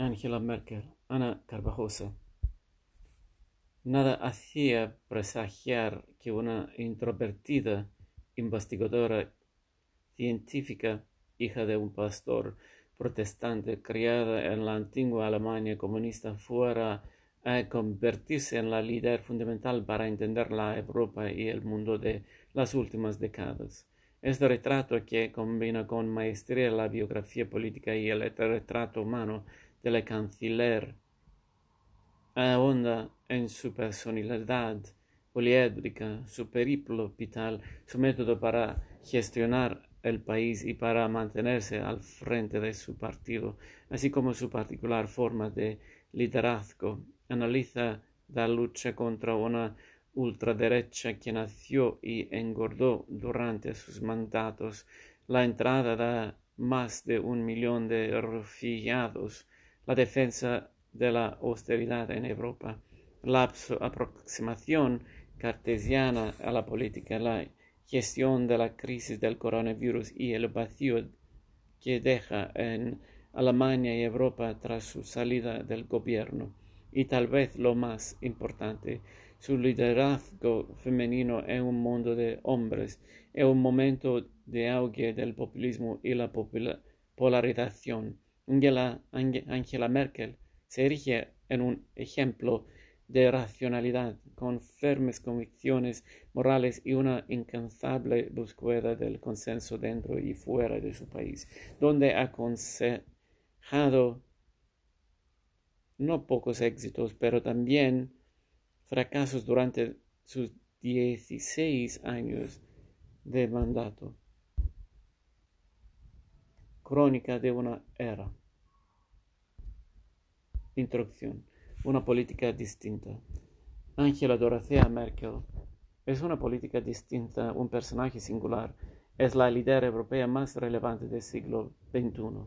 Angela Merkel, Ana Carvajosa. Nada hacía presagiar que una introvertida investigadora científica, hija de un pastor protestante criada en la antigua Alemania comunista, fuera a convertirse en la líder fundamental para entender la Europa y el mundo de las últimas décadas. Este retrato que combina con maestría la biografía política y el retrato humano de la canciller ahonda en su personalidad poliédrica, su periplo vital, su método para gestionar el país y para mantenerse al frente de su partido, así como su particular forma de liderazgo. Analiza la lucha contra una ultraderecha que nació y engordó durante sus mandatos, la entrada de más de un millón de refugiados, la defensa de la austeridad en Europa, la aproximación cartesiana a la política, la gestión de la crisis del coronavirus y el vacío que deja en Alemania y Europa tras su salida del gobierno. Y tal vez lo más importante, su liderazgo femenino en un mundo de hombres, en un momento de auge del populismo y la polarización. Angela, Angela Merkel se erige en un ejemplo de racionalidad, con firmes convicciones morales y una incansable búsqueda del consenso dentro y fuera de su país, donde ha aconsejado no pocos éxitos, pero también fracasos durante sus 16 años de mandato. Crónica de una era. Introducción. Una política distinta. Angela Dorothea Merkel es una política distinta, un personaje singular. Es la líder europea más relevante del siglo XXI,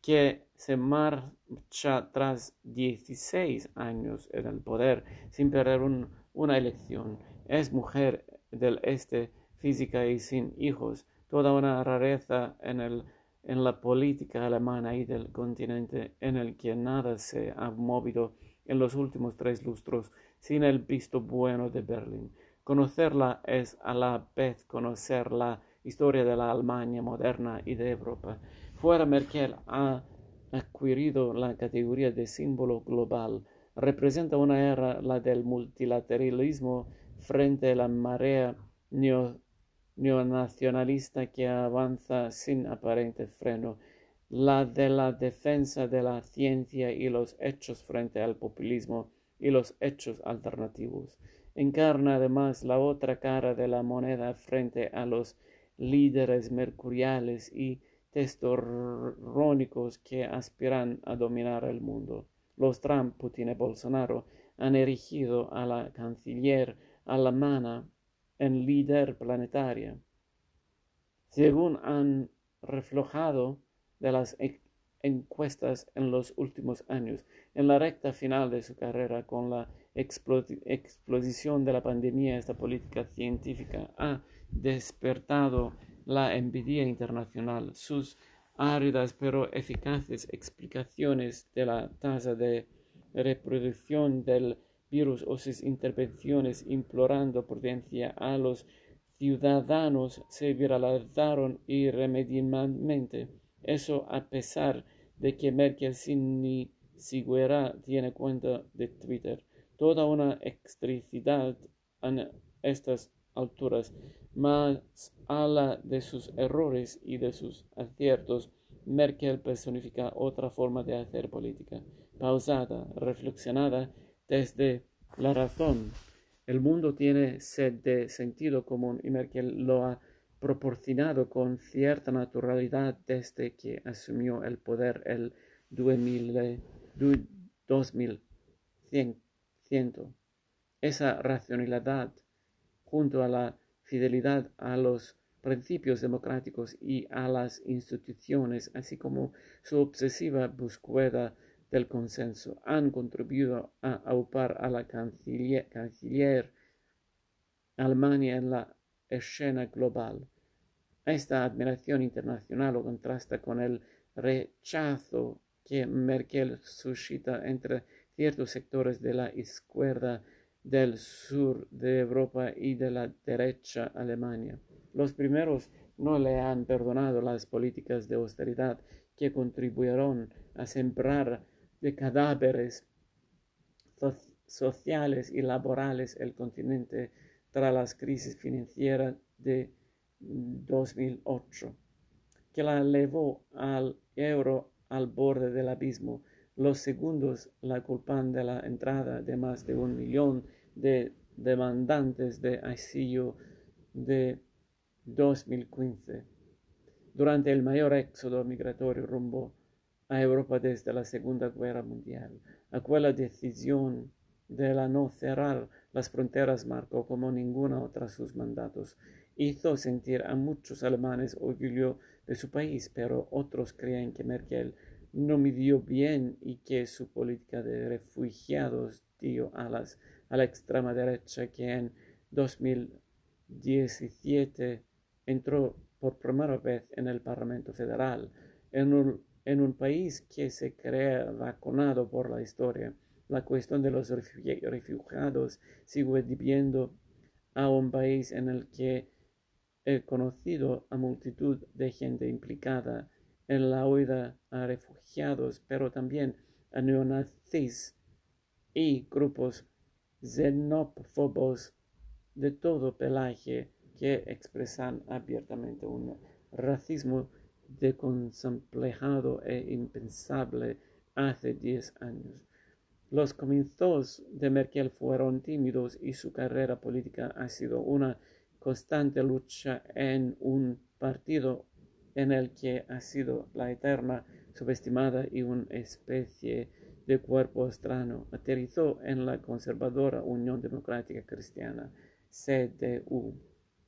que se marcha tras 16 años en el poder sin perder una elección. Es mujer del este, física y sin hijos toda una rareza en, el, en la política alemana y del continente en el que nada se ha movido en los últimos tres lustros sin el visto bueno de Berlín. Conocerla es a la vez conocer la historia de la Alemania moderna y de Europa. Fuera Merkel ha adquirido la categoría de símbolo global. Representa una era, la del multilateralismo, frente a la marea neo neonacionalista que avanza sin aparente freno, la de la defensa de la ciencia y los hechos frente al populismo y los hechos alternativos. Encarna además la otra cara de la moneda frente a los líderes mercuriales y testorónicos que aspiran a dominar el mundo. Los Trump, Putin y Bolsonaro han erigido a la canciller alemana en líder planetaria, según han reflejado de las encuestas en los últimos años. En la recta final de su carrera, con la explosión de la pandemia, esta política científica ha despertado la envidia internacional. Sus áridas pero eficaces explicaciones de la tasa de reproducción del virus o sus intervenciones implorando prudencia a los ciudadanos se viralizaron irremediablemente. Eso a pesar de que Merkel sin ni siquiera tiene cuenta de Twitter. Toda una extricidad en estas alturas, más a la de sus errores y de sus aciertos, Merkel personifica otra forma de hacer política, pausada, reflexionada desde la razón. El mundo tiene sed de sentido común y Merkel lo ha proporcionado con cierta naturalidad desde que asumió el poder el 2100. Esa racionalidad, junto a la fidelidad a los principios democráticos y a las instituciones, así como su obsesiva búsqueda del consenso han contribuido a aupar a la canciller, Alemania en la escena global. Esta admiración internacional contrasta con el rechazo que Merkel suscita entre ciertos sectores de la izquierda del sur de Europa y de la derecha Alemania. Los primeros no le han perdonado las políticas de austeridad que contribuyeron a sembrar de cadáveres sociales y laborales el continente tras las crisis financieras de 2008, que la llevó al euro al borde del abismo. Los segundos la culpan de la entrada de más de un millón de demandantes de asilo de 2015, durante el mayor éxodo migratorio rumbo a Europa desde la Segunda Guerra Mundial. Aquella decisión de la no cerrar las fronteras marcó como ninguna otra sus mandatos. Hizo sentir a muchos alemanes orgullo de su país, pero otros creen que Merkel no midió bien y que su política de refugiados dio alas a la extrema derecha que en 2017 entró por primera vez en el Parlamento Federal, en un, en un país que se cree vacunado por la historia. La cuestión de los refugiados sigue viviendo a un país en el que he conocido a multitud de gente implicada en la huida a refugiados, pero también a neonazis y grupos xenófobos de todo pelaje que expresan abiertamente un racismo descomplejado e impensable hace diez años. Los comienzos de Merkel fueron tímidos y su carrera política ha sido una constante lucha en un partido en el que ha sido la eterna subestimada y una especie de cuerpo extraño. Aterrizó en la conservadora Unión Democrática Cristiana, CDU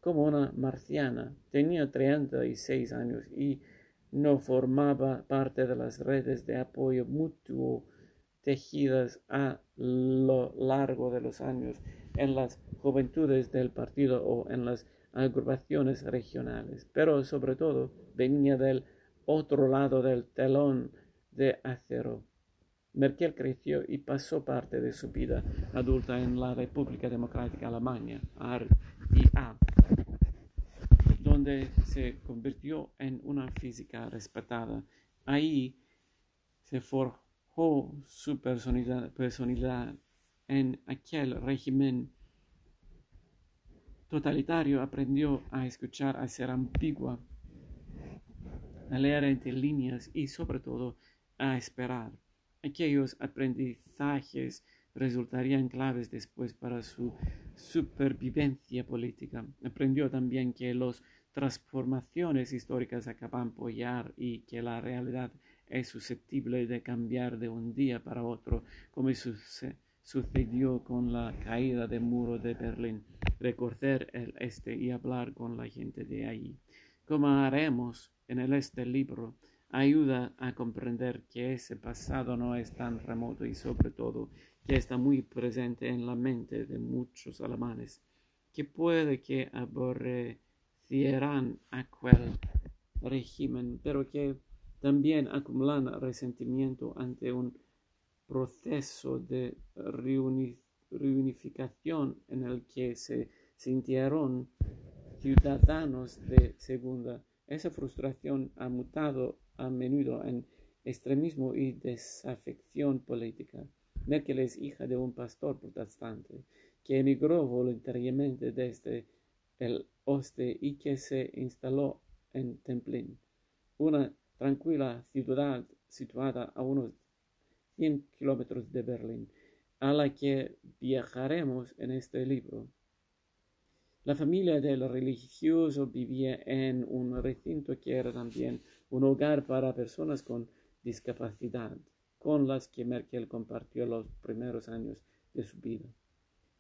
como una marciana. Tenía 36 años y no formaba parte de las redes de apoyo mutuo tejidas a lo largo de los años en las juventudes del partido o en las agrupaciones regionales, pero sobre todo venía del otro lado del telón de acero. Merkel creció y pasó parte de su vida adulta en la República Democrática Alemania, RDA, donde se convirtió en una física respetada. Ahí se forjó su personalidad, en aquel régimen totalitario aprendió a escuchar, a ser ambigua, a leer entre líneas y sobre todo a esperar. Aquellos aprendizajes resultarían claves después para su supervivencia política. Aprendió también que las transformaciones históricas acaban por apoyar y que la realidad es susceptible de cambiar de un día para otro, como sucedió con la caída del muro de Berlín recorrer el este y hablar con la gente de ahí. Como haremos en el este libro, ayuda a comprender que ese pasado no es tan remoto y sobre todo que está muy presente en la mente de muchos alemanes, que puede que aborrecieran aquel régimen, pero que también acumulan resentimiento ante un proceso de reunificación en el que se sintieron ciudadanos de segunda. Esa frustración ha mutado a menudo en extremismo y desafección política. Merkel es hija de un pastor protestante que emigró voluntariamente desde el oeste y que se instaló en Templin, una tranquila ciudad situada a unos 100 kilómetros de Berlín, a la que viajaremos en este libro. La familia del religioso vivía en un recinto que era también un hogar para personas con discapacidad, con las que Merkel compartió los primeros años de su vida.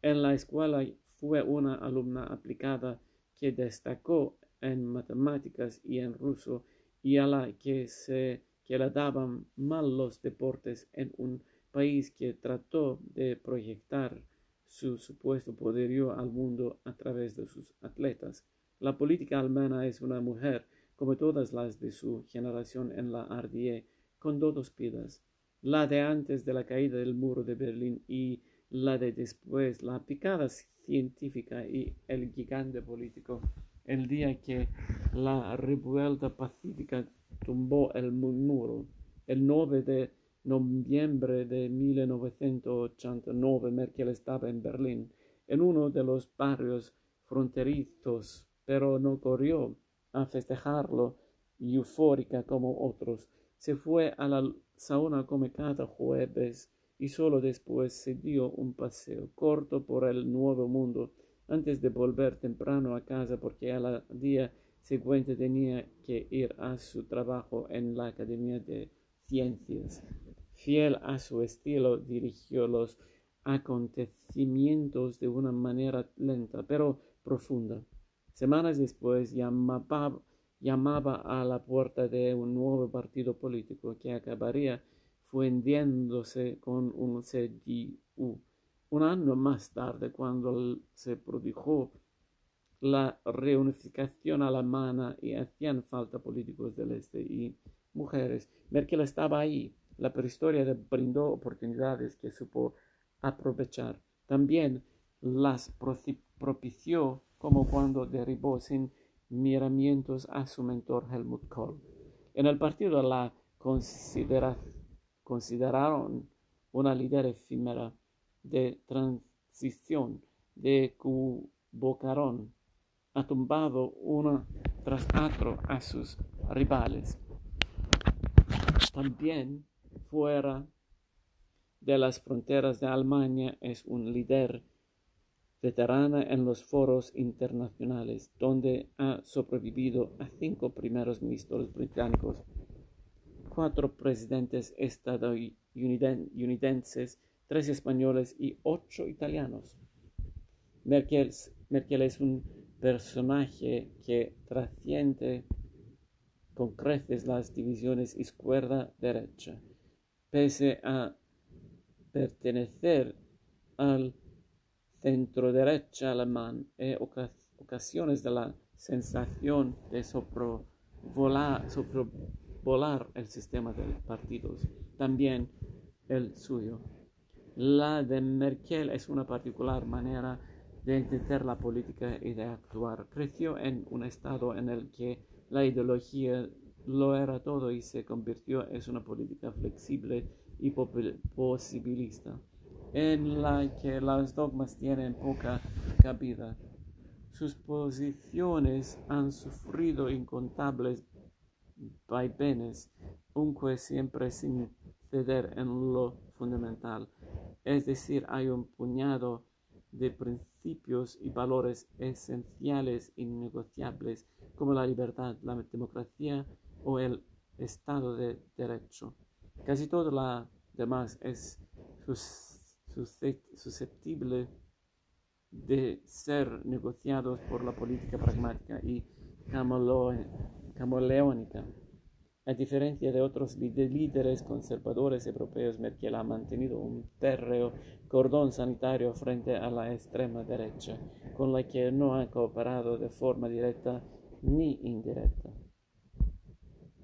En la escuela fue una alumna aplicada que destacó en matemáticas y en ruso y a la que se que le daban mal los deportes en un país que trató de proyectar su supuesto poderío al mundo a través de sus atletas. La política alemana es una mujer, como todas las de su generación en la RDA, con dos vidas, la de antes de la caída del muro de Berlín y la de después, la picada científica y el gigante político. El día que la revuelta pacífica tumbó el muro, el 9 de noviembre de 1989, Merkel estaba en Berlín, en uno de los barrios fronterizos, pero no corrió a festejarlo eufórica como otros. Se fue a la sauna como cada jueves y solo después se dio un paseo corto por el nuevo mundo antes de volver temprano a casa porque al día siguiente tenía que ir a su trabajo en la Academia de Ciencias. Fiel a su estilo, dirigió los acontecimientos de una manera lenta pero profunda. Semanas después llamaba, llamaba a la puerta de un nuevo partido político que acabaría fundiéndose con un CDU. Un año más tarde, cuando se produjo la reunificación alemana y hacían falta políticos del este y mujeres, Merkel estaba ahí. La prehistoria le brindó oportunidades que supo aprovechar. También las propició como cuando derribó sin miramientos a su mentor Helmut Kohl. En el partido la consideraron una líder efímera de transición de Cubocarón, ha tumbado uno tras otro a sus rivales. También fuera de las fronteras de Alemania es un líder veterana en los foros internacionales, donde ha sobrevivido a cinco primeros ministros británicos, cuatro presidentes estadounidenses, tres españoles y ocho italianos. Merkel, es un personaje que trasciende con creces las divisiones izquierda-derecha, pese a pertenecer al centro-derecha alemán e ocasiones de la sensación de sobrevolar, sobrevolar el sistema de partidos, también el suyo. La de Merkel es una particular manera de entender la política y de actuar. Creció en un estado en el que la ideología lo era todo y se convirtió en una política flexible y posibilista, en la que los dogmas tienen poca cabida. Sus posiciones han sufrido incontables vaivenes, aunque siempre sin ceder en lo fundamental. Es decir, hay un puñado de principios y valores esenciales innegociables como la libertad, la democracia o el Estado de Derecho. Casi todo lo demás es susceptible de ser negociados por la política pragmática y camaleónica. A diferencia de otros líderes conservadores europeos, Merkel ha mantenido un férreo cordón sanitario frente a la extrema derecha, con la que no ha cooperado de forma directa ni indirecta.